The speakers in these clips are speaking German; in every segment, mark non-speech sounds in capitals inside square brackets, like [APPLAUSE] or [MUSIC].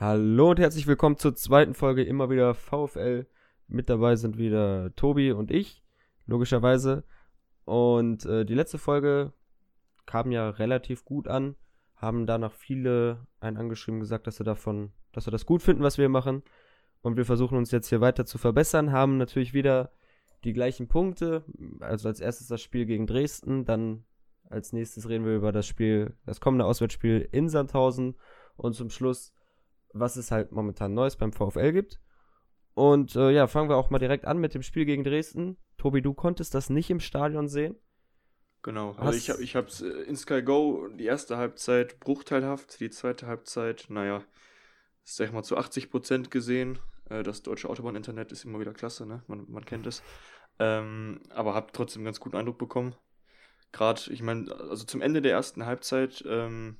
Hallo und herzlich willkommen zur zweiten Folge immer wieder VfL. Mit dabei sind wieder Tobi und ich, logischerweise. Und äh, die letzte Folge kam ja relativ gut an. Haben danach viele einen angeschrieben gesagt, dass sie davon, dass sie das gut finden, was wir machen. Und wir versuchen uns jetzt hier weiter zu verbessern. Haben natürlich wieder die gleichen Punkte. Also als erstes das Spiel gegen Dresden, dann als nächstes reden wir über das Spiel, das kommende Auswärtsspiel in Sandhausen und zum Schluss was es halt momentan Neues beim VfL gibt. Und äh, ja, fangen wir auch mal direkt an mit dem Spiel gegen Dresden. Tobi, du konntest das nicht im Stadion sehen. Genau, also ich habe ich hab's äh, in Sky Go die erste Halbzeit bruchteilhaft, die zweite Halbzeit, naja, sag ich mal zu 80 Prozent gesehen. Äh, das deutsche Autobahn-Internet ist immer wieder klasse, ne? Man, man kennt es. Ähm, aber habe trotzdem einen ganz guten Eindruck bekommen. Gerade, ich meine, also zum Ende der ersten Halbzeit, ähm,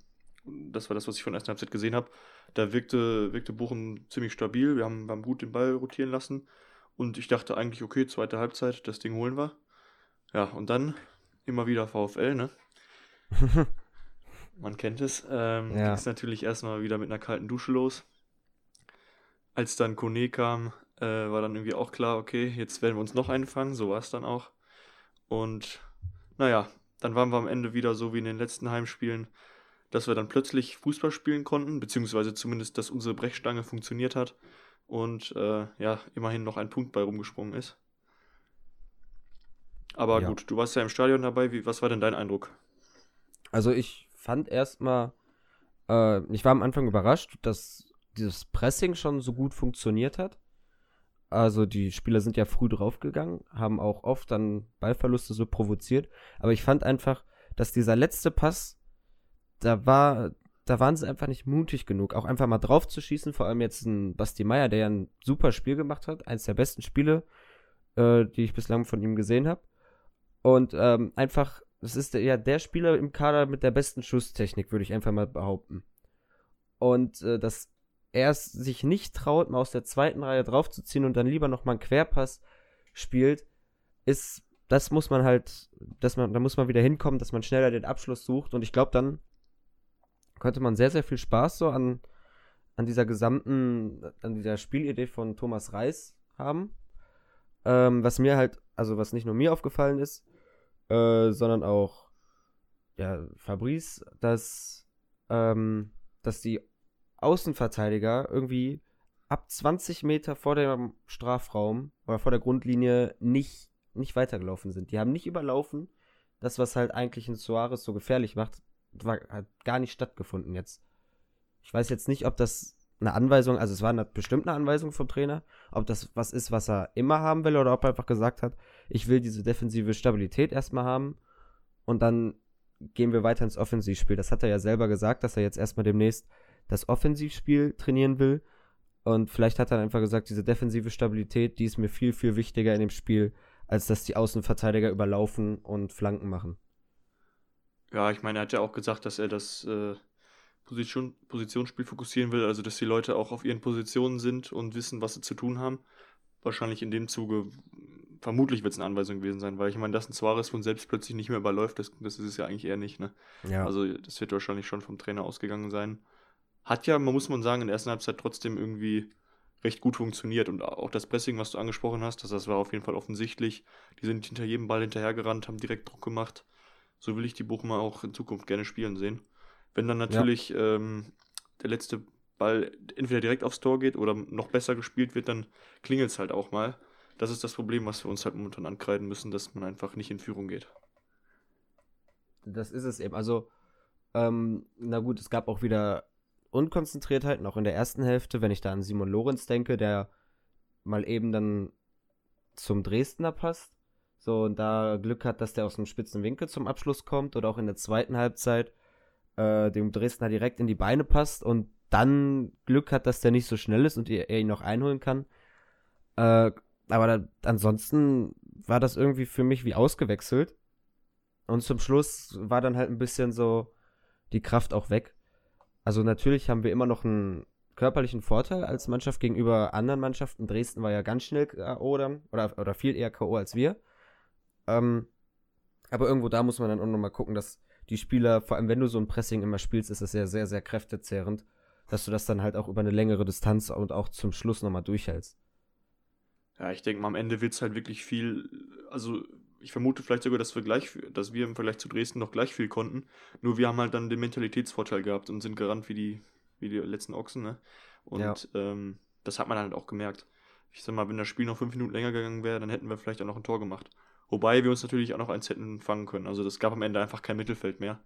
das war das, was ich von der ersten Halbzeit gesehen habe, da wirkte, wirkte Bochum ziemlich stabil. Wir haben, wir haben gut den Ball rotieren lassen. Und ich dachte eigentlich, okay, zweite Halbzeit, das Ding holen wir. Ja, und dann immer wieder VfL, ne? [LAUGHS] Man kennt es. Ähm, ja. Ging es natürlich erstmal wieder mit einer kalten Dusche los. Als dann Kone kam, äh, war dann irgendwie auch klar, okay, jetzt werden wir uns noch einfangen. So war es dann auch. Und naja, dann waren wir am Ende wieder so wie in den letzten Heimspielen dass wir dann plötzlich Fußball spielen konnten, beziehungsweise zumindest, dass unsere Brechstange funktioniert hat und äh, ja, immerhin noch ein Punkt bei rumgesprungen ist. Aber ja. gut, du warst ja im Stadion dabei. Wie, was war denn dein Eindruck? Also ich fand erstmal, äh, ich war am Anfang überrascht, dass dieses Pressing schon so gut funktioniert hat. Also die Spieler sind ja früh draufgegangen, haben auch oft dann Ballverluste so provoziert. Aber ich fand einfach, dass dieser letzte Pass da war, da waren sie einfach nicht mutig genug, auch einfach mal drauf zu schießen. Vor allem jetzt ein Basti Meier, der ja ein super Spiel gemacht hat, eines der besten Spiele, äh, die ich bislang von ihm gesehen habe. Und ähm, einfach, das ist ja der Spieler im Kader mit der besten Schusstechnik, würde ich einfach mal behaupten. Und äh, dass er es sich nicht traut, mal aus der zweiten Reihe draufzuziehen und dann lieber nochmal einen Querpass spielt, ist, das muss man halt, dass man, da muss man wieder hinkommen, dass man schneller den Abschluss sucht. Und ich glaube, dann könnte man sehr, sehr viel Spaß so an, an dieser gesamten, an dieser Spielidee von Thomas Reis haben. Ähm, was mir halt, also was nicht nur mir aufgefallen ist, äh, sondern auch ja, Fabrice, dass, ähm, dass die Außenverteidiger irgendwie ab 20 Meter vor dem Strafraum oder vor der Grundlinie nicht, nicht weitergelaufen sind. Die haben nicht überlaufen. Das, was halt eigentlich in Suarez so gefährlich macht, war, hat gar nicht stattgefunden jetzt. Ich weiß jetzt nicht, ob das eine Anweisung, also es war eine, bestimmt eine Anweisung vom Trainer, ob das was ist, was er immer haben will oder ob er einfach gesagt hat, ich will diese defensive Stabilität erstmal haben und dann gehen wir weiter ins Offensivspiel. Das hat er ja selber gesagt, dass er jetzt erstmal demnächst das Offensivspiel trainieren will. Und vielleicht hat er einfach gesagt, diese defensive Stabilität, die ist mir viel, viel wichtiger in dem Spiel, als dass die Außenverteidiger überlaufen und Flanken machen. Ja, ich meine, er hat ja auch gesagt, dass er das äh, Position, Positionsspiel fokussieren will, also dass die Leute auch auf ihren Positionen sind und wissen, was sie zu tun haben. Wahrscheinlich in dem Zuge, vermutlich wird es eine Anweisung gewesen sein, weil ich meine, dass ein Suarez von selbst plötzlich nicht mehr überläuft, das, das ist es ja eigentlich eher nicht. Ne? Ja. Also das wird wahrscheinlich schon vom Trainer ausgegangen sein. Hat ja, man muss man sagen, in der ersten Halbzeit trotzdem irgendwie recht gut funktioniert und auch das Pressing, was du angesprochen hast, das, das war auf jeden Fall offensichtlich. Die sind hinter jedem Ball hinterhergerannt, haben direkt Druck gemacht. So will ich die Bochumer auch in Zukunft gerne spielen sehen. Wenn dann natürlich ja. ähm, der letzte Ball entweder direkt aufs Tor geht oder noch besser gespielt wird, dann klingelt es halt auch mal. Das ist das Problem, was wir uns halt momentan ankreiden müssen, dass man einfach nicht in Führung geht. Das ist es eben. Also, ähm, na gut, es gab auch wieder Unkonzentriertheiten, auch in der ersten Hälfte, wenn ich da an Simon Lorenz denke, der mal eben dann zum Dresdner passt so, und da Glück hat, dass der aus einem spitzen Winkel zum Abschluss kommt oder auch in der zweiten Halbzeit äh, dem Dresdner direkt in die Beine passt und dann Glück hat, dass der nicht so schnell ist und er, ihn noch einholen kann. Äh, aber da, ansonsten war das irgendwie für mich wie ausgewechselt. Und zum Schluss war dann halt ein bisschen so die Kraft auch weg. Also natürlich haben wir immer noch einen körperlichen Vorteil als Mannschaft gegenüber anderen Mannschaften. Dresden war ja ganz schnell K.O. oder, oder viel eher K.O. als wir. Ähm, aber irgendwo da muss man dann auch nochmal gucken, dass die Spieler, vor allem wenn du so ein Pressing immer spielst, ist das ja sehr, sehr kräftezehrend. dass du das dann halt auch über eine längere Distanz und auch zum Schluss nochmal durchhältst. Ja, ich denke mal, am Ende wird es halt wirklich viel, also ich vermute vielleicht sogar, dass wir gleich, dass wir im Vergleich zu Dresden noch gleich viel konnten. Nur wir haben halt dann den Mentalitätsvorteil gehabt und sind gerannt wie die, wie die letzten Ochsen, ne? Und ja. ähm, das hat man halt auch gemerkt. Ich sag mal, wenn das Spiel noch fünf Minuten länger gegangen wäre, dann hätten wir vielleicht auch noch ein Tor gemacht. Wobei wir uns natürlich auch noch eins hätten fangen können. Also das gab am Ende einfach kein Mittelfeld mehr.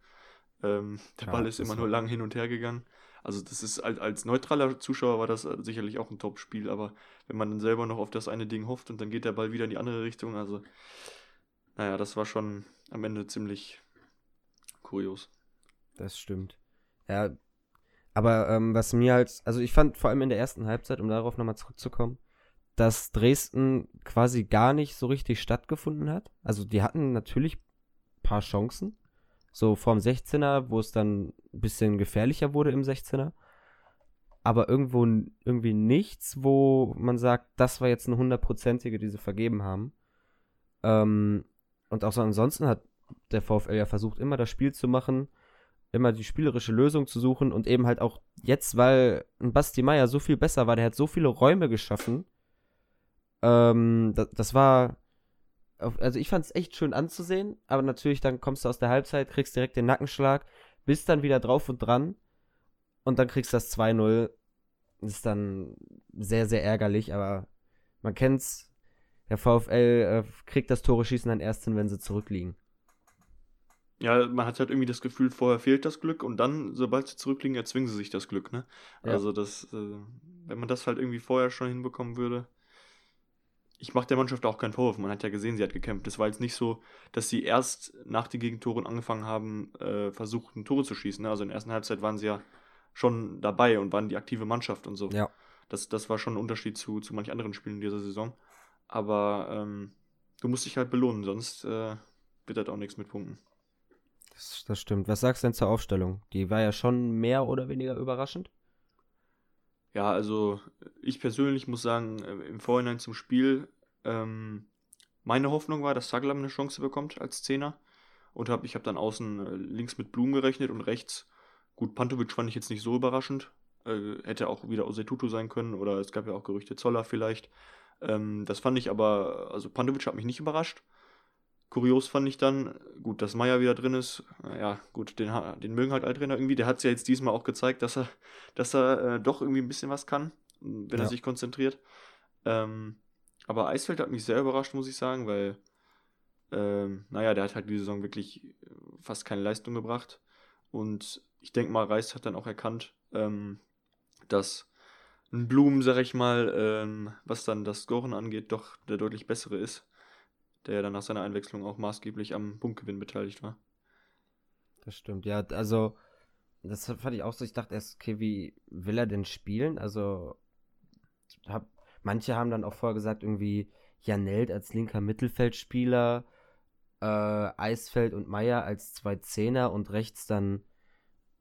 Ähm, der ja, Ball ist immer nur lang hin und her gegangen. Also das ist als, als neutraler Zuschauer war das sicherlich auch ein Top-Spiel, aber wenn man dann selber noch auf das eine Ding hofft und dann geht der Ball wieder in die andere Richtung, also naja, das war schon am Ende ziemlich kurios. Das stimmt. Ja, aber ähm, was mir halt, also ich fand vor allem in der ersten Halbzeit, um darauf nochmal zurückzukommen, dass Dresden quasi gar nicht so richtig stattgefunden hat. Also die hatten natürlich ein paar Chancen. So vorm 16er, wo es dann ein bisschen gefährlicher wurde im 16er. Aber irgendwo irgendwie nichts, wo man sagt, das war jetzt eine hundertprozentige, die sie vergeben haben. Ähm, und auch so ansonsten hat der VfL ja versucht, immer das Spiel zu machen, immer die spielerische Lösung zu suchen und eben halt auch jetzt, weil ein Basti Meier so viel besser war, der hat so viele Räume geschaffen. Ähm, das, das war, also ich fand es echt schön anzusehen, aber natürlich dann kommst du aus der Halbzeit, kriegst direkt den Nackenschlag, bist dann wieder drauf und dran und dann kriegst du das 2-0. Ist dann sehr, sehr ärgerlich, aber man kennt's, der VfL äh, kriegt das Tore schießen dann erst hin, wenn sie zurückliegen. Ja, man hat halt irgendwie das Gefühl, vorher fehlt das Glück und dann, sobald sie zurückliegen, erzwingen sie sich das Glück, ne? Ja. Also das, äh, wenn man das halt irgendwie vorher schon hinbekommen würde. Ich mache der Mannschaft auch keinen Vorwurf, man hat ja gesehen, sie hat gekämpft. Es war jetzt nicht so, dass sie erst nach den Gegentoren angefangen haben, äh, versuchten Tore zu schießen. Ne? Also in der ersten Halbzeit waren sie ja schon dabei und waren die aktive Mannschaft und so. Ja. Das, das war schon ein Unterschied zu, zu manch anderen Spielen dieser Saison. Aber ähm, du musst dich halt belohnen, sonst äh, wird das auch nichts mit Punkten. Das, das, stimmt. Was sagst du denn zur Aufstellung? Die war ja schon mehr oder weniger überraschend. Ja, also ich persönlich muss sagen, äh, im Vorhinein zum Spiel, ähm, meine Hoffnung war, dass Saglam eine Chance bekommt als Zehner. Und hab, ich habe dann außen äh, links mit Blumen gerechnet und rechts, gut, Pantovic fand ich jetzt nicht so überraschend. Äh, hätte auch wieder Osetutu sein können oder es gab ja auch Gerüchte Zoller vielleicht. Ähm, das fand ich aber, also Pandovic hat mich nicht überrascht. Kurios fand ich dann, gut, dass Meier wieder drin ist. Ja, gut, den, den mögen halt Alttrainer irgendwie. Der hat es ja jetzt diesmal auch gezeigt, dass er, dass er äh, doch irgendwie ein bisschen was kann, wenn ja. er sich konzentriert. Ähm, aber Eisfeld hat mich sehr überrascht, muss ich sagen, weil, ähm, naja, der hat halt die Saison wirklich äh, fast keine Leistung gebracht. Und ich denke mal, Reis hat dann auch erkannt, ähm, dass ein Blumen, sag ich mal, ähm, was dann das Scoren angeht, doch der deutlich bessere ist. Der ja dann nach seiner Einwechslung auch maßgeblich am Punktgewinn beteiligt war. Das stimmt, ja. Also, das fand ich auch so. Ich dachte erst, okay, wie will er denn spielen? Also, hab, manche haben dann auch vorher gesagt, irgendwie Janelt als linker Mittelfeldspieler, äh, Eisfeld und Meier als zwei Zehner und rechts dann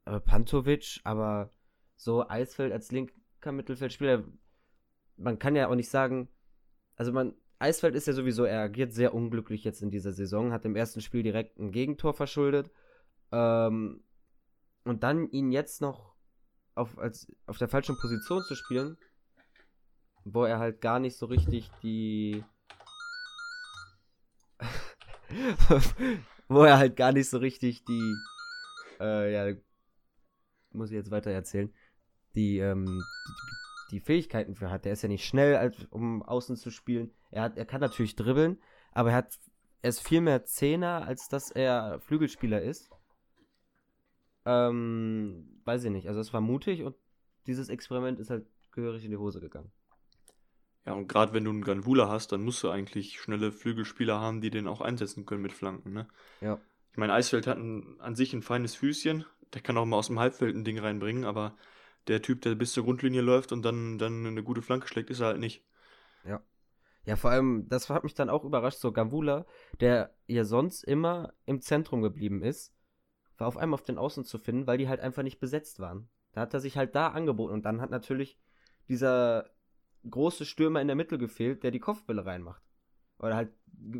äh, Pantovic, aber so Eisfeld als link, Mittelfeldspieler, man kann ja auch nicht sagen, also man, Eisfeld ist ja sowieso, er agiert sehr unglücklich jetzt in dieser Saison, hat im ersten Spiel direkt ein Gegentor verschuldet. Ähm, und dann ihn jetzt noch auf, als, auf der falschen Position zu spielen, wo er halt gar nicht so richtig die. [LAUGHS] wo er halt gar nicht so richtig die. Äh, ja, muss ich jetzt weiter erzählen die, ähm, die, die, Fähigkeiten für hat. Der ist ja nicht schnell, als, um außen zu spielen. Er, hat, er kann natürlich dribbeln, aber er, hat, er ist viel mehr Zehner, als dass er Flügelspieler ist. Ähm, weiß ich nicht. Also es war mutig und dieses Experiment ist halt gehörig in die Hose gegangen. Ja, und gerade wenn du einen Ganvula hast, dann musst du eigentlich schnelle Flügelspieler haben, die den auch einsetzen können mit Flanken, ne? Ja. Ich meine, Eisfeld hat ein, an sich ein feines Füßchen. Der kann auch mal aus dem Halbfeld ein Ding reinbringen, aber der Typ, der bis zur Grundlinie läuft und dann, dann eine gute Flanke schlägt, ist er halt nicht. Ja. Ja, vor allem, das hat mich dann auch überrascht, so Gambula, der ja sonst immer im Zentrum geblieben ist, war auf einmal auf den Außen zu finden, weil die halt einfach nicht besetzt waren. Da hat er sich halt da angeboten und dann hat natürlich dieser große Stürmer in der Mitte gefehlt, der die Kopfbälle reinmacht. Oder halt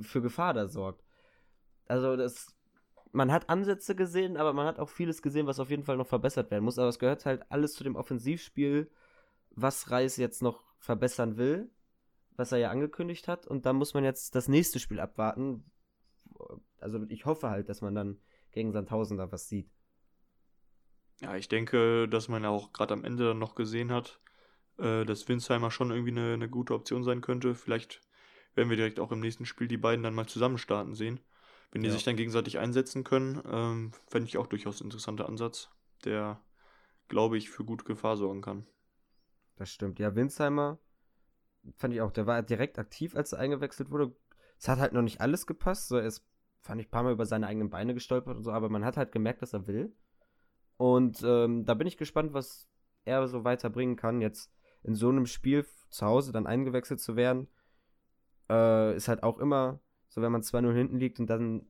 für Gefahr da sorgt. Also das man hat Ansätze gesehen, aber man hat auch vieles gesehen, was auf jeden Fall noch verbessert werden muss. Aber es gehört halt alles zu dem Offensivspiel, was Reis jetzt noch verbessern will, was er ja angekündigt hat. Und da muss man jetzt das nächste Spiel abwarten. Also ich hoffe halt, dass man dann gegen Sandhausen da was sieht. Ja, ich denke, dass man ja auch gerade am Ende dann noch gesehen hat, äh, dass Winsheimer schon irgendwie eine, eine gute Option sein könnte. Vielleicht werden wir direkt auch im nächsten Spiel die beiden dann mal zusammen starten sehen. Wenn die ja. sich dann gegenseitig einsetzen können, ähm, fände ich auch durchaus ein interessanter Ansatz, der, glaube ich, für gute Gefahr sorgen kann. Das stimmt. Ja, Winsheimer fand ich auch, der war direkt aktiv, als er eingewechselt wurde. Es hat halt noch nicht alles gepasst. So, er ist, fand ich, ein paar Mal über seine eigenen Beine gestolpert und so, aber man hat halt gemerkt, dass er will. Und ähm, da bin ich gespannt, was er so weiterbringen kann. Jetzt in so einem Spiel zu Hause dann eingewechselt zu werden, äh, ist halt auch immer so, wenn man 2-0 hinten liegt und dann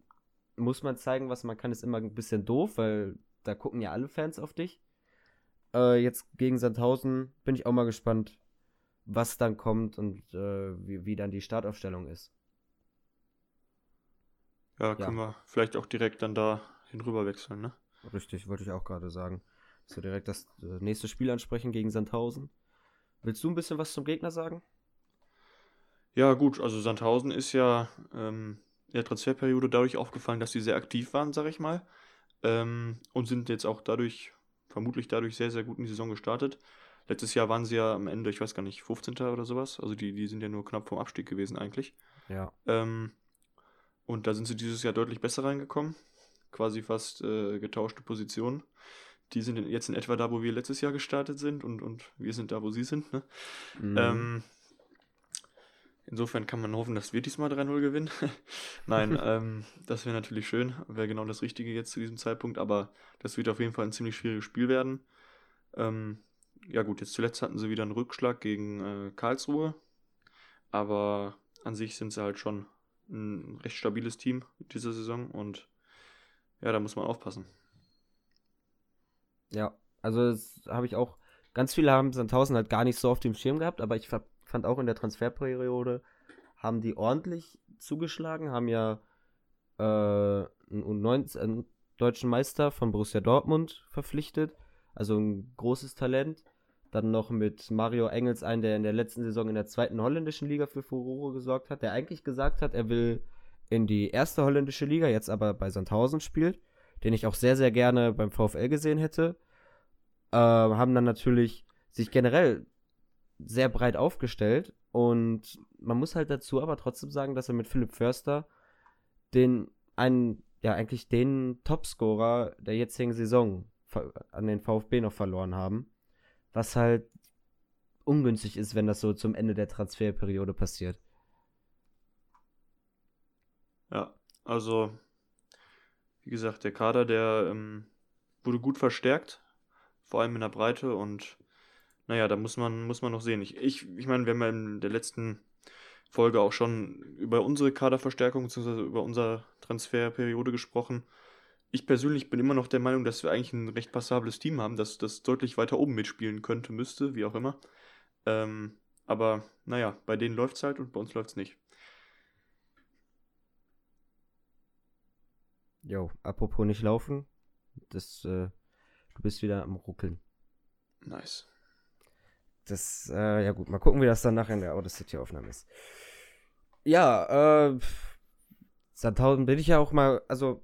muss man zeigen, was man kann, ist immer ein bisschen doof, weil da gucken ja alle Fans auf dich. Äh, jetzt gegen Sandhausen bin ich auch mal gespannt, was dann kommt und äh, wie, wie dann die Startaufstellung ist. Ja, können ja. wir vielleicht auch direkt dann da hinüber wechseln, ne? Richtig, wollte ich auch gerade sagen. So direkt das äh, nächste Spiel ansprechen gegen Sandhausen. Willst du ein bisschen was zum Gegner sagen? Ja, gut, also Sandhausen ist ja ähm, in der Transferperiode dadurch aufgefallen, dass sie sehr aktiv waren, sag ich mal. Ähm, und sind jetzt auch dadurch, vermutlich dadurch sehr, sehr gut in die Saison gestartet. Letztes Jahr waren sie ja am Ende, ich weiß gar nicht, 15. oder sowas. Also die, die sind ja nur knapp vom Abstieg gewesen eigentlich. Ja. Ähm, und da sind sie dieses Jahr deutlich besser reingekommen. Quasi fast äh, getauschte Positionen. Die sind jetzt in etwa da, wo wir letztes Jahr gestartet sind und, und wir sind da, wo sie sind. Ne? Mhm. Ähm, Insofern kann man hoffen, dass wir diesmal 3-0 gewinnen. [LAUGHS] Nein, [LAUGHS] ähm, das wäre natürlich schön, wäre genau das Richtige jetzt zu diesem Zeitpunkt, aber das wird auf jeden Fall ein ziemlich schwieriges Spiel werden. Ähm, ja gut, jetzt zuletzt hatten sie wieder einen Rückschlag gegen äh, Karlsruhe, aber an sich sind sie halt schon ein recht stabiles Team diese Saison und ja, da muss man aufpassen. Ja, also das habe ich auch, ganz viele haben Sandhausen halt gar nicht so auf dem Schirm gehabt, aber ich habe fand auch in der Transferperiode haben die ordentlich zugeschlagen, haben ja äh, einen, 19, einen deutschen Meister von Borussia Dortmund verpflichtet, also ein großes Talent. Dann noch mit Mario Engels ein, der in der letzten Saison in der zweiten holländischen Liga für Furore gesorgt hat, der eigentlich gesagt hat, er will in die erste holländische Liga, jetzt aber bei Sandhausen spielt, den ich auch sehr, sehr gerne beim VfL gesehen hätte. Äh, haben dann natürlich sich generell sehr breit aufgestellt und man muss halt dazu aber trotzdem sagen, dass er mit Philipp Förster den einen, ja, eigentlich den Topscorer der jetzigen Saison an den VfB noch verloren haben. Was halt ungünstig ist, wenn das so zum Ende der Transferperiode passiert. Ja, also, wie gesagt, der Kader, der ähm, wurde gut verstärkt, vor allem in der Breite und naja, da muss man, muss man noch sehen. Ich, ich, ich meine, wir haben ja in der letzten Folge auch schon über unsere Kaderverstärkung bzw. über unsere Transferperiode gesprochen. Ich persönlich bin immer noch der Meinung, dass wir eigentlich ein recht passables Team haben, das das deutlich weiter oben mitspielen könnte, müsste, wie auch immer. Ähm, aber naja, bei denen läuft es halt und bei uns läuft es nicht. Jo, apropos nicht laufen, das, äh, du bist wieder am Ruckeln. Nice. Das, äh, ja gut, mal gucken, wie das dann nachher in der Audacity-Aufnahme ist. Ja, äh, Sandhausen bin ich ja auch mal, also,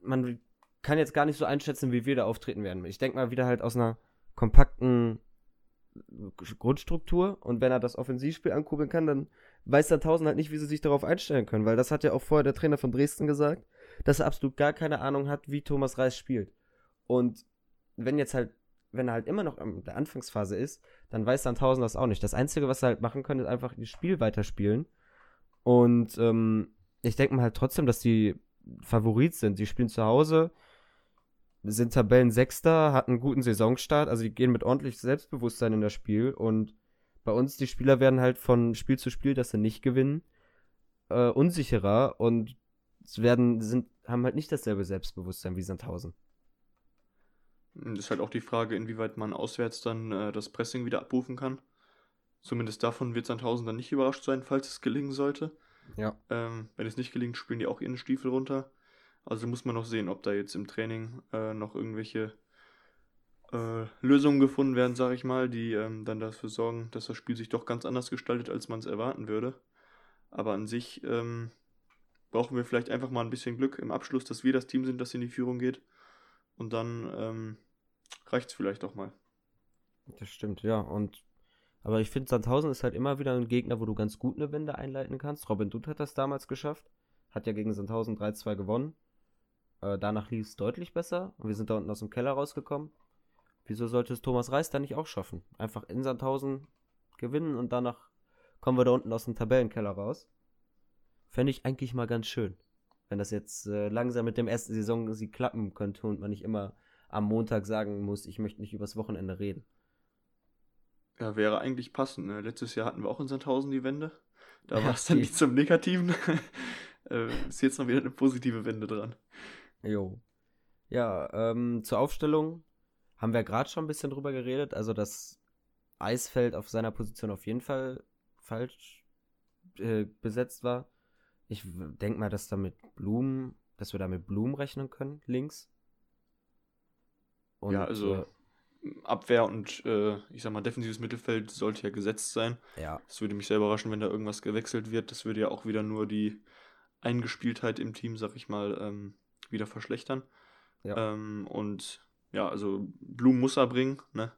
man kann jetzt gar nicht so einschätzen, wie wir da auftreten werden. Ich denke mal wieder halt aus einer kompakten Grundstruktur und wenn er das Offensivspiel ankurbeln kann, dann weiß Sandhausen halt nicht, wie sie sich darauf einstellen können, weil das hat ja auch vorher der Trainer von Dresden gesagt, dass er absolut gar keine Ahnung hat, wie Thomas Reis spielt. Und wenn jetzt halt wenn er halt immer noch in der Anfangsphase ist, dann weiß Sandhausen das auch nicht. Das Einzige, was er halt machen können, ist einfach das Spiel weiterspielen. Und ähm, ich denke mal halt trotzdem, dass die Favorit sind. Sie spielen zu Hause, sind Tabellensechster, hatten einen guten Saisonstart, also die gehen mit ordentlich Selbstbewusstsein in das Spiel. Und bei uns, die Spieler werden halt von Spiel zu Spiel, dass sie nicht gewinnen, äh, unsicherer und werden, sind, haben halt nicht dasselbe Selbstbewusstsein wie Sandhausen. Das ist halt auch die Frage, inwieweit man auswärts dann äh, das Pressing wieder abrufen kann. Zumindest davon wird Sandhausen dann nicht überrascht sein, falls es gelingen sollte. Ja. Ähm, wenn es nicht gelingt, spielen die auch ihren Stiefel runter. Also muss man noch sehen, ob da jetzt im Training äh, noch irgendwelche äh, Lösungen gefunden werden, sage ich mal, die ähm, dann dafür sorgen, dass das Spiel sich doch ganz anders gestaltet, als man es erwarten würde. Aber an sich ähm, brauchen wir vielleicht einfach mal ein bisschen Glück im Abschluss, dass wir das Team sind, das in die Führung geht. Und dann ähm, reicht es vielleicht auch mal. Das stimmt, ja. Und aber ich finde, Sandhausen ist halt immer wieder ein Gegner, wo du ganz gut eine Wende einleiten kannst. Robin Dutt hat das damals geschafft. Hat ja gegen Sandhausen 3-2 gewonnen. Äh, danach lief es deutlich besser. Und wir sind da unten aus dem Keller rausgekommen. Wieso sollte es Thomas Reis da nicht auch schaffen? Einfach in Sandhausen gewinnen und danach kommen wir da unten aus dem Tabellenkeller raus. Fände ich eigentlich mal ganz schön. Wenn das jetzt äh, langsam mit dem ersten Saison sie klappen könnte und man nicht immer am Montag sagen muss, ich möchte nicht übers Wochenende reden. Ja, wäre eigentlich passend. Ne? Letztes Jahr hatten wir auch in Sandhausen die Wende. Da [LAUGHS] ja, war es dann nicht zum Negativen. [LAUGHS] äh, ist jetzt noch wieder eine positive Wende dran. Jo. Ja, ähm, zur Aufstellung haben wir gerade schon ein bisschen drüber geredet. Also das Eisfeld auf seiner Position auf jeden Fall falsch äh, besetzt war. Ich denke mal, dass da mit Blumen, dass wir da mit Blumen rechnen können, links. Und, ja, also äh, Abwehr und äh, ich sag mal defensives Mittelfeld sollte ja gesetzt sein. Ja. Es würde mich sehr überraschen, wenn da irgendwas gewechselt wird. Das würde ja auch wieder nur die Eingespieltheit im Team, sag ich mal, ähm, wieder verschlechtern. Ja. Ähm, und ja, also Blum muss er bringen, ne?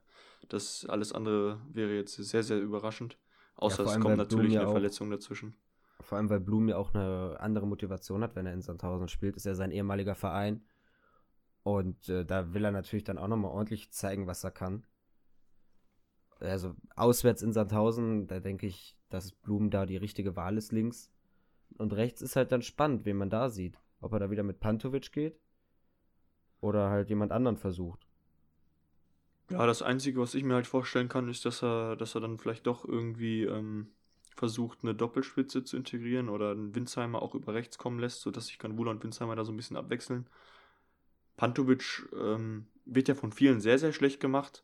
Das alles andere wäre jetzt sehr, sehr überraschend. Außer ja, es kommt natürlich ja eine Verletzung dazwischen. Vor allem, weil Blum ja auch eine andere Motivation hat, wenn er in Sandhausen spielt. Ist ja sein ehemaliger Verein. Und äh, da will er natürlich dann auch nochmal ordentlich zeigen, was er kann. Also auswärts in Sandhausen, da denke ich, dass Blum da die richtige Wahl ist links. Und rechts ist halt dann spannend, wen man da sieht. Ob er da wieder mit Pantovic geht oder halt jemand anderen versucht. Ja, das Einzige, was ich mir halt vorstellen kann, ist, dass er, dass er dann vielleicht doch irgendwie ähm, versucht, eine Doppelspitze zu integrieren oder einen Winzheimer auch über rechts kommen lässt, sodass sich Kanwula und Winzheimer da so ein bisschen abwechseln. Pantovic ähm, wird ja von vielen sehr, sehr schlecht gemacht.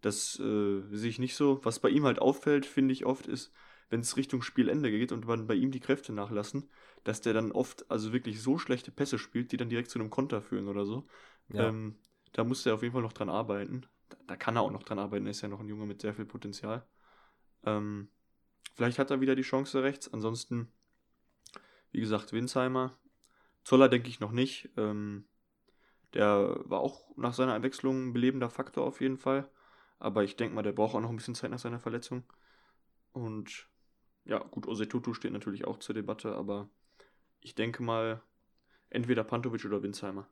Das äh, sehe ich nicht so. Was bei ihm halt auffällt, finde ich oft, ist, wenn es Richtung Spielende geht und man bei ihm die Kräfte nachlassen, dass der dann oft also wirklich so schlechte Pässe spielt, die dann direkt zu einem Konter führen oder so. Ja. Ähm, da muss er auf jeden Fall noch dran arbeiten. Da, da, kann er auch noch dran arbeiten, er ist ja noch ein Junge mit sehr viel Potenzial. Ähm, vielleicht hat er wieder die Chance rechts. Ansonsten, wie gesagt, Winsheimer. Zoller denke ich noch nicht. Ähm, der war auch nach seiner Einwechslung ein belebender Faktor auf jeden Fall. Aber ich denke mal, der braucht auch noch ein bisschen Zeit nach seiner Verletzung. Und ja, gut, Osetutu steht natürlich auch zur Debatte, aber ich denke mal, entweder Pantovic oder Winsheimer.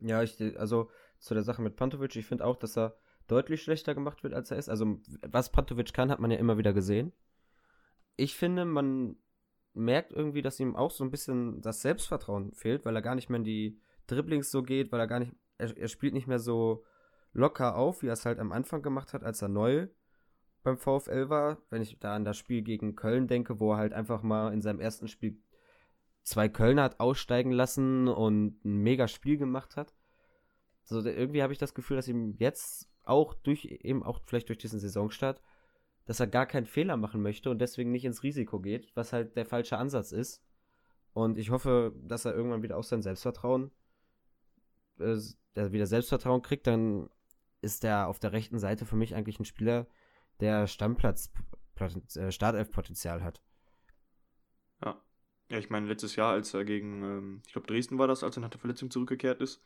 Ja, ich, also zu der Sache mit Pantovic, ich finde auch, dass er deutlich schlechter gemacht wird, als er ist. Also, was Pantovic kann, hat man ja immer wieder gesehen. Ich finde, man merkt irgendwie, dass ihm auch so ein bisschen das Selbstvertrauen fehlt, weil er gar nicht mehr in die Dribblings so geht, weil er gar nicht, er, er spielt nicht mehr so locker auf, wie er es halt am Anfang gemacht hat, als er neu beim VfL war. Wenn ich da an das Spiel gegen Köln denke, wo er halt einfach mal in seinem ersten Spiel zwei Kölner hat aussteigen lassen und ein mega Spiel gemacht hat. So, irgendwie habe ich das Gefühl, dass ihm jetzt auch durch, eben auch vielleicht durch diesen Saisonstart, dass er gar keinen Fehler machen möchte und deswegen nicht ins Risiko geht, was halt der falsche Ansatz ist. Und ich hoffe, dass er irgendwann wieder auch sein Selbstvertrauen äh, der wieder Selbstvertrauen kriegt, dann ist der auf der rechten Seite für mich eigentlich ein Spieler, der Stammplatz, äh, Startelf-Potenzial hat. Ja. Ja, ich meine, letztes Jahr, als er gegen, ähm, ich glaube, Dresden war das, als er nach der Verletzung zurückgekehrt ist,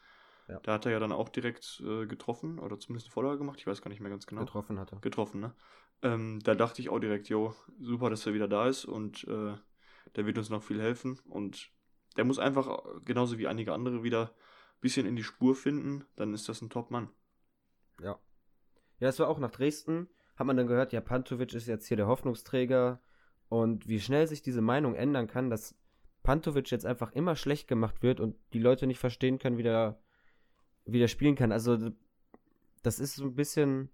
ja. da hat er ja dann auch direkt äh, getroffen oder zumindest eine Vorlage gemacht, ich weiß gar nicht mehr ganz genau. Getroffen hat er. Getroffen, ne? Ähm, da dachte ich auch direkt, jo, super, dass er wieder da ist und äh, der wird uns noch viel helfen und der muss einfach, genauso wie einige andere, wieder bisschen in die Spur finden, dann ist das ein Top-Mann. Ja. Ja, es war auch nach Dresden, hat man dann gehört, ja, Pantovic ist jetzt hier der Hoffnungsträger und wie schnell sich diese Meinung ändern kann, dass Pantovic jetzt einfach immer schlecht gemacht wird und die Leute nicht verstehen können, wie der, wie der spielen kann. Also, das ist so ein bisschen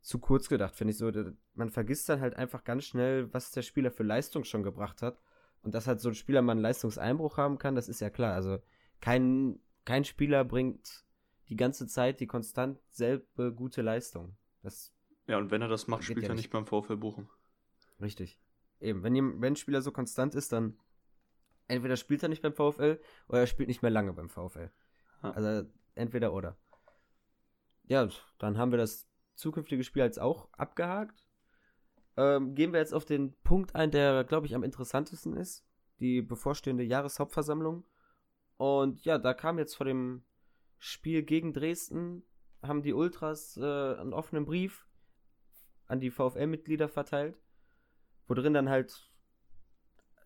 zu kurz gedacht, finde ich so. Man vergisst dann halt einfach ganz schnell, was der Spieler für Leistung schon gebracht hat. Und dass halt so ein Spieler mal einen Leistungseinbruch haben kann, das ist ja klar. Also, kein kein Spieler bringt die ganze Zeit die konstant selbe gute Leistung. Das ja, und wenn er das macht, spielt er nicht beim VfL Bochum. Richtig. Eben, wenn, wenn ein Spieler so konstant ist, dann entweder spielt er nicht beim VfL oder er spielt nicht mehr lange beim VfL. Ja. Also entweder oder. Ja, dann haben wir das zukünftige Spiel jetzt auch abgehakt. Ähm, gehen wir jetzt auf den Punkt ein, der, glaube ich, am interessantesten ist. Die bevorstehende Jahreshauptversammlung. Und ja, da kam jetzt vor dem Spiel gegen Dresden, haben die Ultras äh, einen offenen Brief an die VfL-Mitglieder verteilt, wo drin dann halt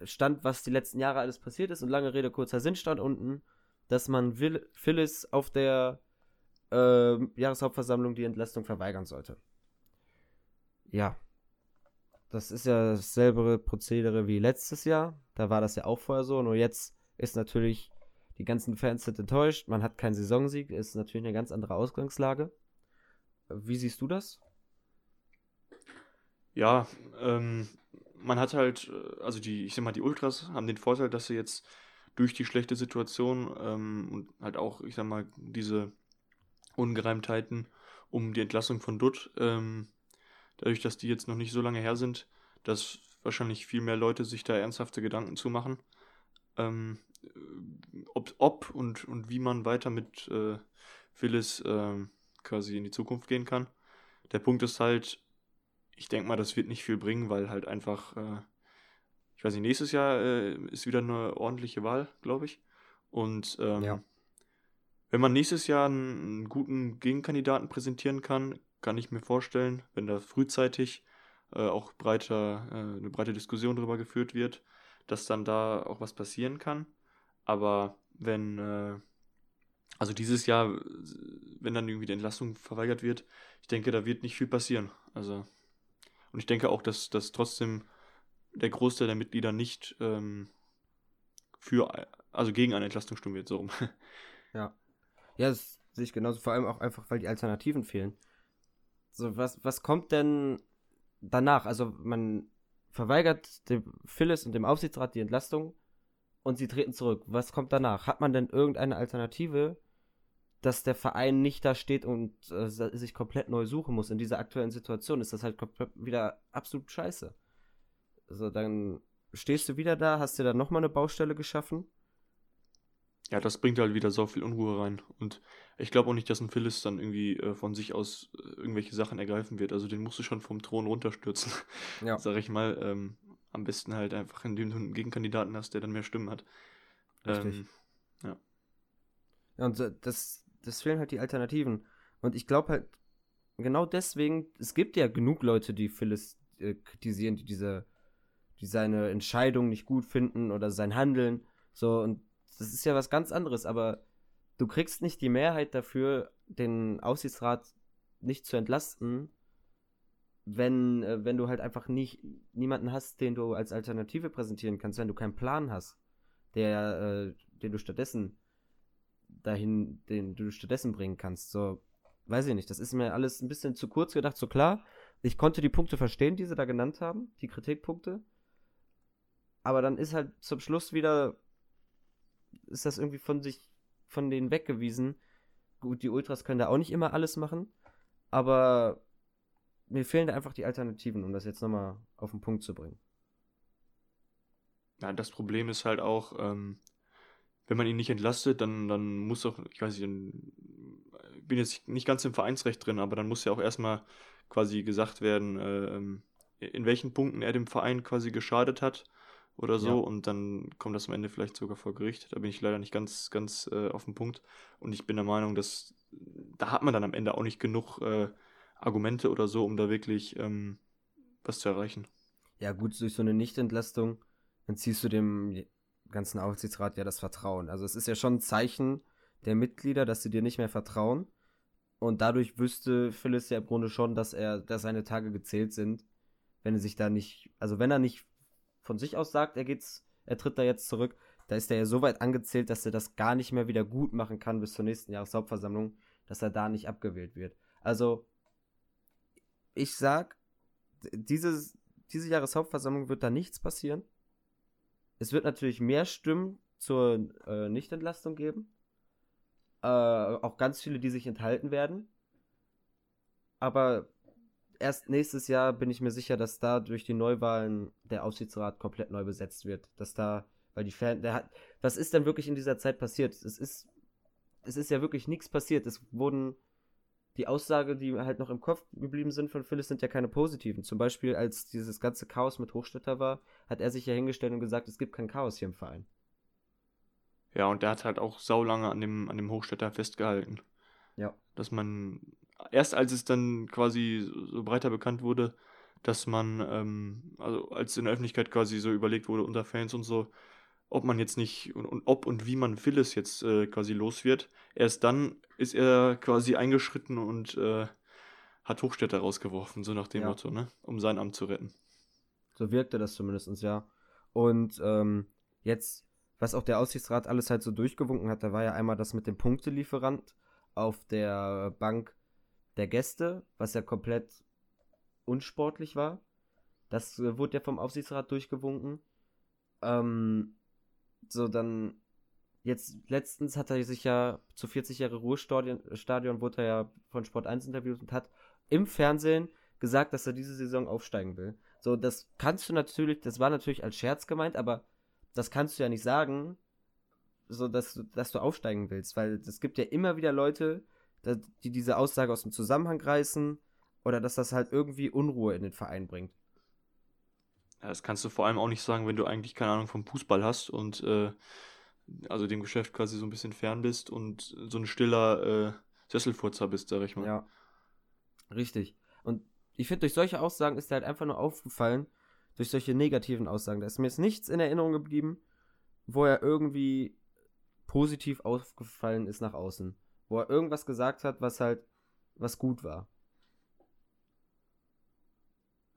stand, was die letzten Jahre alles passiert ist und lange Rede, kurzer Sinn stand unten, dass man Will Phyllis auf der äh, Jahreshauptversammlung die Entlastung verweigern sollte. Ja. Das ist ja dasselbe Prozedere wie letztes Jahr. Da war das ja auch vorher so. Nur jetzt ist natürlich, die ganzen Fans sind enttäuscht. Man hat keinen Saisonsieg. Ist natürlich eine ganz andere Ausgangslage. Wie siehst du das? Ja, ähm, man hat halt, äh, also die, ich sag mal, die Ultras haben den Vorteil, dass sie jetzt durch die schlechte Situation ähm, und halt auch, ich sag mal, diese Ungereimtheiten um die Entlassung von Dutt, ähm, dadurch, dass die jetzt noch nicht so lange her sind, dass wahrscheinlich viel mehr Leute sich da ernsthafte Gedanken zu machen, ähm, ob, ob und, und wie man weiter mit äh, Phyllis äh, quasi in die Zukunft gehen kann. Der Punkt ist halt, ich denke mal, das wird nicht viel bringen, weil halt einfach, äh, ich weiß nicht, nächstes Jahr äh, ist wieder eine ordentliche Wahl, glaube ich. Und ähm, Ja. wenn man nächstes Jahr einen, einen guten Gegenkandidaten präsentieren kann, kann ich mir vorstellen, wenn da frühzeitig äh, auch breiter, äh, eine breite Diskussion darüber geführt wird, dass dann da auch was passieren kann. Aber wenn, äh, also dieses Jahr, wenn dann irgendwie die Entlassung verweigert wird, ich denke, da wird nicht viel passieren. Also, und ich denke auch, dass, dass trotzdem der Großteil der Mitglieder nicht ähm, für, also gegen eine Entlastung stimmen wird, so rum. [LAUGHS] Ja. Ja, das sehe ich genauso. Vor allem auch einfach, weil die Alternativen fehlen. So, was, was kommt denn danach? Also, man verweigert dem Phyllis und dem Aufsichtsrat die Entlastung und sie treten zurück. Was kommt danach? Hat man denn irgendeine Alternative, dass der Verein nicht da steht und äh, sich komplett neu suchen muss? In dieser aktuellen Situation ist das halt komplett wieder absolut scheiße. Also, dann stehst du wieder da, hast dir dann nochmal eine Baustelle geschaffen. Ja, das bringt halt wieder so viel Unruhe rein. Und ich glaube auch nicht, dass ein Phyllis dann irgendwie äh, von sich aus äh, irgendwelche Sachen ergreifen wird. Also den musst du schon vom Thron runterstürzen, [LAUGHS] Ja. sag ich mal. Ähm, am besten halt einfach, indem du einen Gegenkandidaten hast, der dann mehr Stimmen hat. Richtig. Ähm, Ja, und so- das, das fehlen halt die Alternativen. Und ich glaube halt, genau deswegen, es gibt ja genug Leute, die Phyllis äh, kritisieren, die diese, die seine Entscheidung nicht gut finden oder sein Handeln. So, und das ist ja was ganz anderes, aber du kriegst nicht die Mehrheit dafür, den Aufsichtsrat nicht zu entlasten, wenn, äh, wenn du halt einfach nicht niemanden hast, den du als Alternative präsentieren kannst, wenn du keinen Plan hast, der, äh, den du stattdessen dahin, den du stattdessen bringen kannst. So, weiß ich nicht. Das ist mir alles ein bisschen zu kurz gedacht. So klar, ich konnte die Punkte verstehen, die sie da genannt haben, die Kritikpunkte. Aber dann ist halt zum Schluss wieder, ist das irgendwie von sich, von denen weggewiesen. Gut, die Ultras können da auch nicht immer alles machen, aber mir fehlen da einfach die Alternativen, um das jetzt nochmal auf den Punkt zu bringen. ja, das Problem ist halt auch, ähm, wenn man ihn nicht entlastet, dann, dann muss doch, ich weiß nicht, ich bin jetzt nicht ganz im Vereinsrecht drin, aber dann muss ja auch erstmal quasi gesagt werden, äh, ähm, in welchen Punkten er dem Verein quasi geschadet hat oder so Ja. und dann kommt das am Ende vielleicht sogar vor Gericht. Da bin ich leider nicht ganz, ganz äh, auf dem Punkt und ich bin der Meinung, dass da hat man dann am Ende auch nicht genug äh, Argumente oder so, um da wirklich ähm, was zu erreichen. Ja, gut, durch so eine Nichtentlastung entziehst du dem ganzen Aufsichtsrat ja das Vertrauen. Also es ist ja schon ein Zeichen der Mitglieder, dass sie dir nicht mehr vertrauen. Und dadurch wüsste Phyllis ja im Grunde schon, dass er, dass seine Tage gezählt sind, wenn er sich da nicht, also wenn er nicht von sich aus sagt, er geht's, er tritt da jetzt zurück, da ist er ja so weit angezählt, dass er das gar nicht mehr wieder gut machen kann bis zur nächsten Jahreshauptversammlung, dass er da nicht abgewählt wird. Also, ich sag, dieses, diese Jahreshauptversammlung wird da nichts passieren. Es wird natürlich mehr Stimmen zur äh, Nichtentlastung geben. Äh, auch ganz viele, die sich enthalten werden. Aber erst nächstes Jahr bin ich mir sicher, dass da durch die Neuwahlen der Aufsichtsrat komplett neu besetzt wird. Dass da Weil die Fan, der hat, was ist denn wirklich in dieser Zeit passiert? Es ist, es ist ja wirklich nichts passiert. Es wurden, die Aussage, die halt noch im Kopf geblieben sind von Phyllis, sind ja keine positiven. Zum Beispiel, als dieses ganze Chaos mit Hochstädter war, hat er sich ja hingestellt und gesagt, es gibt kein Chaos hier im Verein. Ja, und der hat halt auch saulange an dem, an dem Hochstädter festgehalten. Ja. Dass man, erst als es dann quasi so breiter bekannt wurde, dass man, ähm, also als in der Öffentlichkeit quasi so überlegt wurde unter Fans und so, ob man jetzt nicht und, und ob und wie man Phyllis jetzt äh, quasi los wird. Erst dann ist er quasi eingeschritten und äh, hat Hochstädter rausgeworfen, so nach dem Ja. Motto, ne? Um sein Amt zu retten. So wirkte das zumindest, ja. Und ähm, jetzt, was auch der Aussichtsrat alles halt so durchgewunken hat, da war ja einmal das mit dem Punktelieferant auf der Bank der Gäste, was ja komplett unsportlich war. Das äh, wurde ja vom Aufsichtsrat durchgewunken. Ähm, so, dann jetzt letztens hat er sich ja zu 40 Jahre Ruhestadion Stadion wurde er ja von Sport 1 interviewt und hat im Fernsehen gesagt, dass er diese Saison aufsteigen will. So, das kannst du natürlich, das war natürlich als Scherz gemeint, aber das kannst du ja nicht sagen, so dass du, dass du aufsteigen willst, weil es gibt ja immer wieder Leute, die diese Aussage aus dem Zusammenhang reißen oder dass das halt irgendwie Unruhe in den Verein bringt. Ja, das kannst du vor allem auch nicht sagen, wenn du eigentlich keine Ahnung vom Fußball hast und äh, also dem Geschäft quasi so ein bisschen fern bist und so ein stiller äh, Sesselfurzer bist, sag ich mal. Ja. Richtig. Und ich finde, durch solche Aussagen ist er halt einfach nur aufgefallen, durch solche negativen Aussagen. Da ist mir jetzt nichts in Erinnerung geblieben, wo er irgendwie positiv aufgefallen ist nach außen. Wo er irgendwas gesagt hat, was halt, was gut war.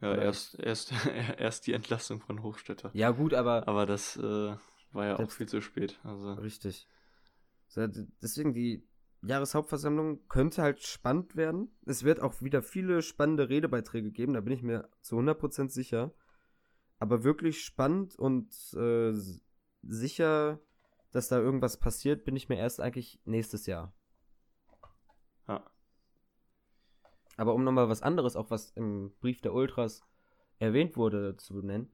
Ja, Oder erst, erst, [LAUGHS] erst die Entlassung von Hochstädter. Ja, gut, aber Aber das äh, war ja auch Selbst- viel zu spät. Also, Richtig. Deswegen, die Jahreshauptversammlung könnte halt spannend werden. Es wird auch wieder viele spannende Redebeiträge geben, da bin ich mir zu 100% sicher. Aber wirklich spannend und äh, sicher, dass da irgendwas passiert, bin ich mir erst eigentlich nächstes Jahr. ja. Aber um nochmal was anderes, auch was im Brief der Ultras erwähnt wurde, zu nennen.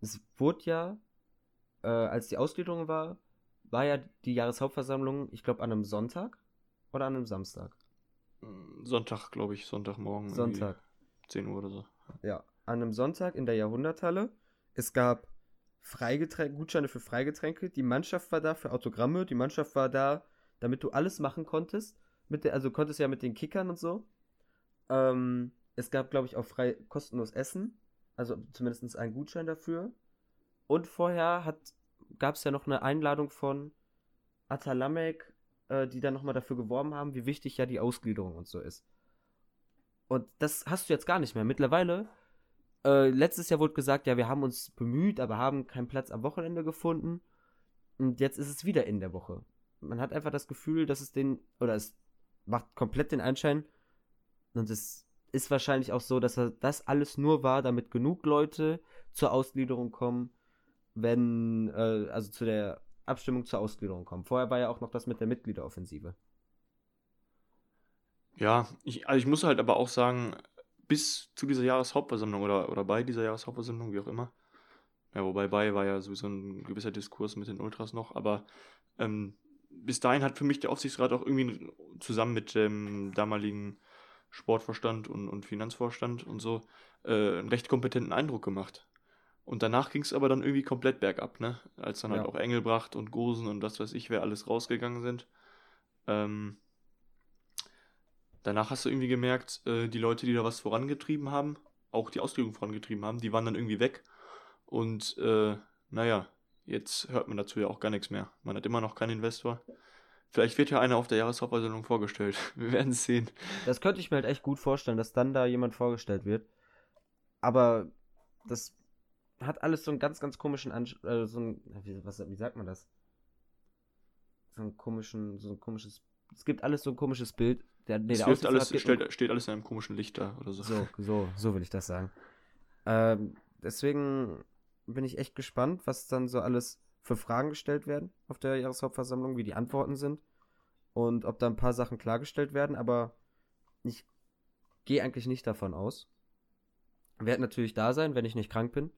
Es wurde ja, äh, als die Ausgliederung war, war ja die Jahreshauptversammlung, ich glaube, an einem Sonntag oder an einem Samstag. Sonntag, glaube ich, Sonntagmorgen. Sonntag. 10 Uhr oder so. Ja, an einem Sonntag in der Jahrhunderthalle. Es gab Freigetränke, Gutscheine für Freigetränke. Die Mannschaft war da für Autogramme. Die Mannschaft war da, damit du alles machen konntest. Mit der, also konntest ja mit den Kickern und so. Ähm, es gab, glaube ich, auch frei kostenlos Essen. Also zumindest einen Gutschein dafür. Und vorher gab es ja noch eine Einladung von Atalamek, äh, die dann nochmal dafür geworben haben, wie wichtig ja die Ausgliederung und so ist. Und das hast du jetzt gar nicht mehr. Mittlerweile, äh, letztes Jahr wurde gesagt, ja, wir haben uns bemüht, aber haben keinen Platz am Wochenende gefunden. Und jetzt ist es wieder in der Woche. Man hat einfach das Gefühl, dass es den, oder es macht komplett den Einschein, und es ist wahrscheinlich auch so, dass er das alles nur war, damit genug Leute zur Ausgliederung kommen, wenn, äh, also zu der Abstimmung zur Ausgliederung kommen. Vorher war ja auch noch das mit der Mitgliederoffensive. Ja, ich, also ich muss halt aber auch sagen, bis zu dieser Jahreshauptversammlung oder, oder bei dieser Jahreshauptversammlung, wie auch immer. Ja, wobei bei war ja sowieso ein gewisser Diskurs mit den Ultras noch, aber ähm, bis dahin hat für mich der Aufsichtsrat auch irgendwie zusammen mit dem damaligen Sportvorstand und, und Finanzvorstand und so äh, einen recht kompetenten Eindruck gemacht. Und danach ging es aber dann irgendwie komplett bergab, ne? Als dann halt Ja. auch Engelbracht und Gosen und was weiß ich, wer alles rausgegangen sind. Ähm, danach hast du irgendwie gemerkt, äh, die Leute, die da was vorangetrieben haben, auch die Auslegung vorangetrieben haben, die waren dann irgendwie weg. Und äh, naja, jetzt hört man dazu ja auch gar nichts mehr. Man hat immer noch keinen Investor. Vielleicht wird ja einer auf der Jahreshauptversammlung vorgestellt. [LAUGHS] Wir werden es sehen. Das könnte ich mir halt echt gut vorstellen, dass dann da jemand vorgestellt wird. Aber das hat alles so einen ganz, ganz komischen Ansch äh, so wie, was, wie sagt man das? So einen komischen, so ein komisches, es gibt alles so ein komisches Bild. Der, nee, es der alles, stellt, steht alles in einem komischen Licht da oder so. So, so, so will ich das sagen. Ähm, deswegen bin ich echt gespannt, was dann so alles für Fragen gestellt werden auf der Jahreshauptversammlung, wie die Antworten sind und ob da ein paar Sachen klargestellt werden, aber ich gehe eigentlich nicht davon aus. Werde natürlich da sein, wenn ich nicht krank bin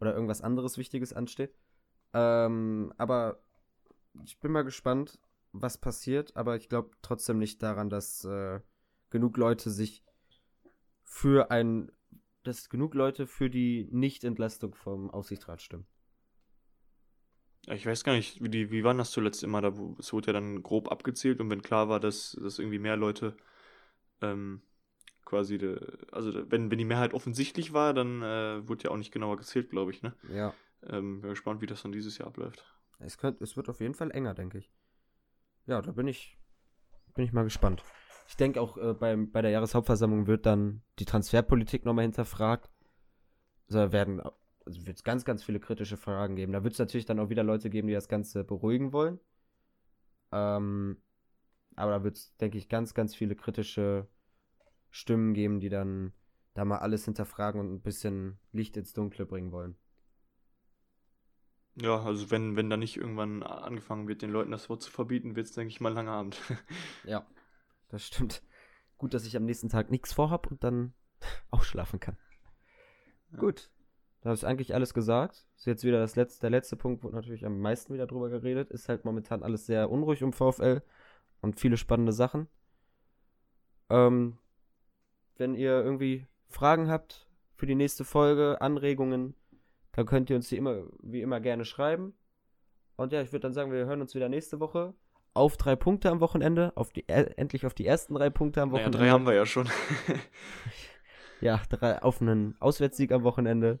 oder irgendwas anderes Wichtiges ansteht. Ähm, aber ich bin mal gespannt, was passiert, aber ich glaube trotzdem nicht daran, dass äh, genug Leute sich für ein, dass genug Leute für die Nichtentlastung vom Aufsichtsrat stimmen. Ich weiß gar nicht, wie, die, wie war das zuletzt immer? Da, es wurde ja dann grob abgezählt und wenn klar war, dass, dass irgendwie mehr Leute ähm, quasi, de, also wenn, wenn die Mehrheit offensichtlich war, dann äh, wurde ja auch nicht genauer gezählt, glaube ich, ne? Ja. Ähm, bin gespannt, wie das dann dieses Jahr abläuft. Es, könnt, es wird auf jeden Fall enger, denke ich. Ja, da bin ich, bin ich mal gespannt. Ich denke auch äh, beim, bei der Jahreshauptversammlung wird dann die Transferpolitik nochmal hinterfragt. Also werden also wird es ganz, ganz viele kritische Fragen geben. Da wird es natürlich dann auch wieder Leute geben, die das Ganze beruhigen wollen. Ähm, aber da wird es, denke ich, ganz, ganz viele kritische Stimmen geben, die dann da mal alles hinterfragen und ein bisschen Licht ins Dunkle bringen wollen. Ja, also wenn, wenn da nicht irgendwann angefangen wird, den Leuten das Wort zu verbieten, wird es, denke ich, mal ein langer Abend. [LAUGHS] ja, das stimmt. Gut, dass ich am nächsten Tag nichts vorhab und dann [LAUGHS] auch schlafen kann. Ja. Gut, da ist eigentlich alles gesagt. Ist jetzt wieder das letzte, der letzte Punkt, wo natürlich am meisten wieder drüber geredet. Ist halt momentan alles sehr unruhig um VfL und viele spannende Sachen. Ähm, wenn ihr irgendwie Fragen habt für die nächste Folge, Anregungen, dann könnt ihr uns die immer, wie immer gerne schreiben. Und ja, ich würde dann sagen, wir hören uns wieder nächste Woche auf drei Punkte am Wochenende, auf die, äh, endlich auf die ersten drei Punkte am Wochenende. Ja, drei haben wir ja schon. [LAUGHS] ja, drei, auf einen Auswärtssieg am Wochenende.